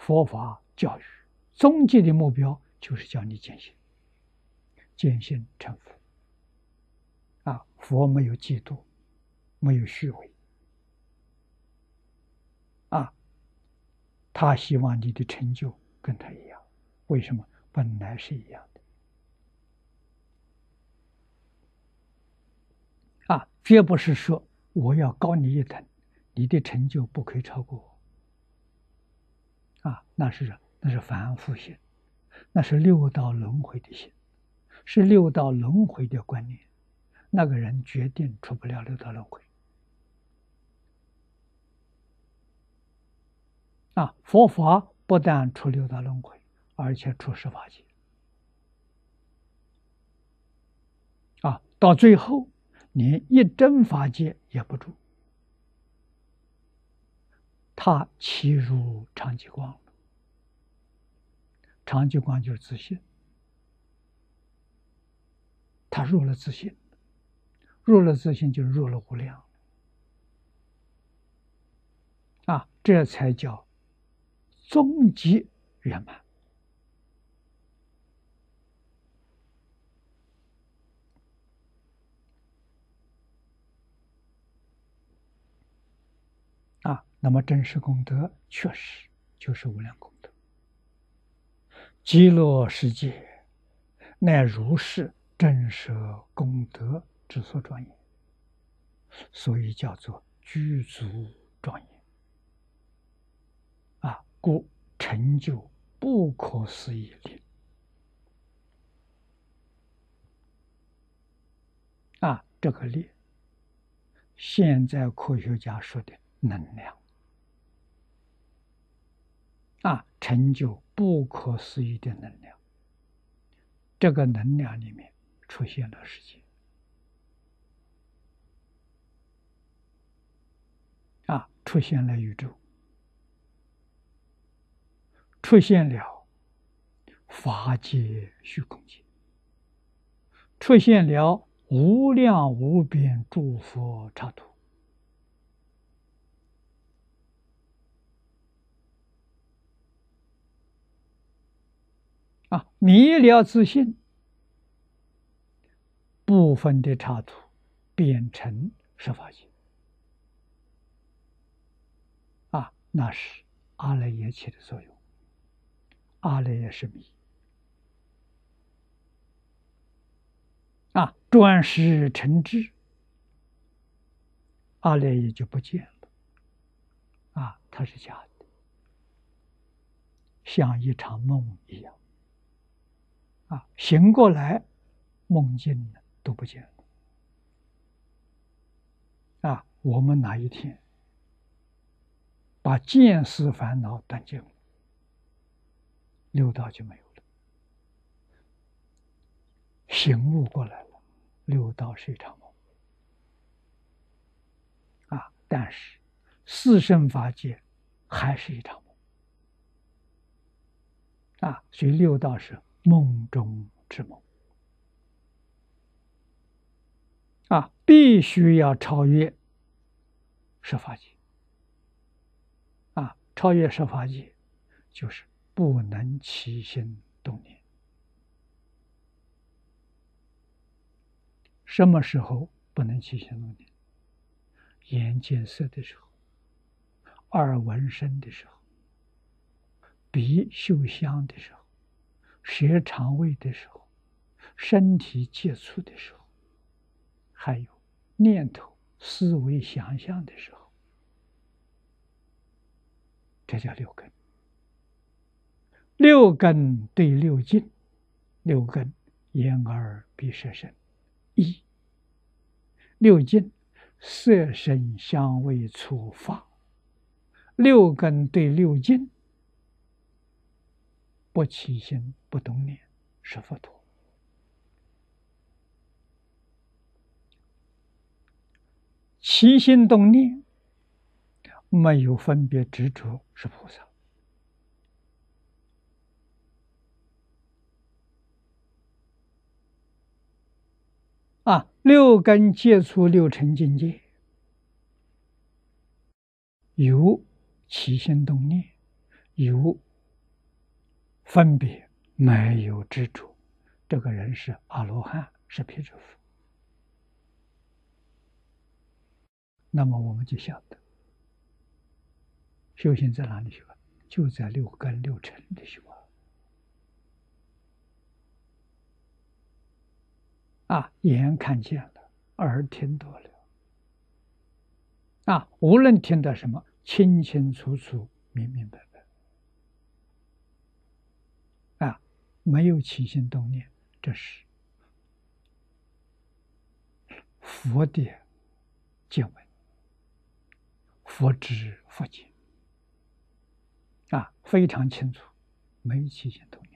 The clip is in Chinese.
佛法教育终极的目标就是教你见性，见性成佛。啊，佛没有嫉妒，没有虚伪，啊，他希望你的成就跟他一样。为什么？本来是一样的。啊，绝不是说我要高你一等，你的成就不可以超过我。啊，那是那是凡夫心，那是六道轮回的心，是六道轮回的观念。那个人决定出不了六道轮回。啊，佛法不但出六道轮回，而且出十法界。啊，到最后连一真法界也不住，他欺入长吉光了。长吉光就是自信，他入了自信。入了自信，就入了无量，啊，这才叫终极圆满。啊，那么真实功德确实就是无量功德，极乐世界乃如是真实功德。之所庄严，所以叫做具足庄严啊！故成就不可思议力啊！这个力，现在科学家说的能量啊，成就不可思议的能量。这个能量里面出现了世界。啊，出现了宇宙，出现了法界虚空界，出现了无量无边诸佛刹土。啊，迷了自信，部分的插图变成十法界。那是阿赖耶起的作用，阿赖耶是迷。啊，转世成智，阿赖耶就不见了，啊，它是假的，像一场梦一样，啊，醒过来，梦境都不见了，啊，我们哪一天？把见思烦恼断尽了，六道就没有了，醒悟过来了，六道是一场梦啊！但是四圣法界还是一场梦啊！所以六道是梦中之梦啊！必须要超越设法界。啊超越设法界，就是不能起心动念。什么时候不能起心动念？眼见色的时候，耳闻声的时候，鼻嗅香的时候，舌尝味的时候，身体接触的时候，还有念头思维想象的时候。这叫六根，六根对六境，六根眼耳鼻舌身一，六境色声香味触法，六根对六境不起心不动念是佛陀，起心动念。没有分别执着是菩萨啊！六根接触六尘境界，有起心动念，有分别，没有执着，这个人是阿罗汉，是辟支佛。那么我们就晓得，修行在哪里修？就在六根六尘里修啊！啊，眼看见了，耳听到了，啊，无论听到什么，清清楚楚、明明白白，啊，没有起心动念，这是佛的见闻。佛知佛见，啊，非常清楚，没有起心动念。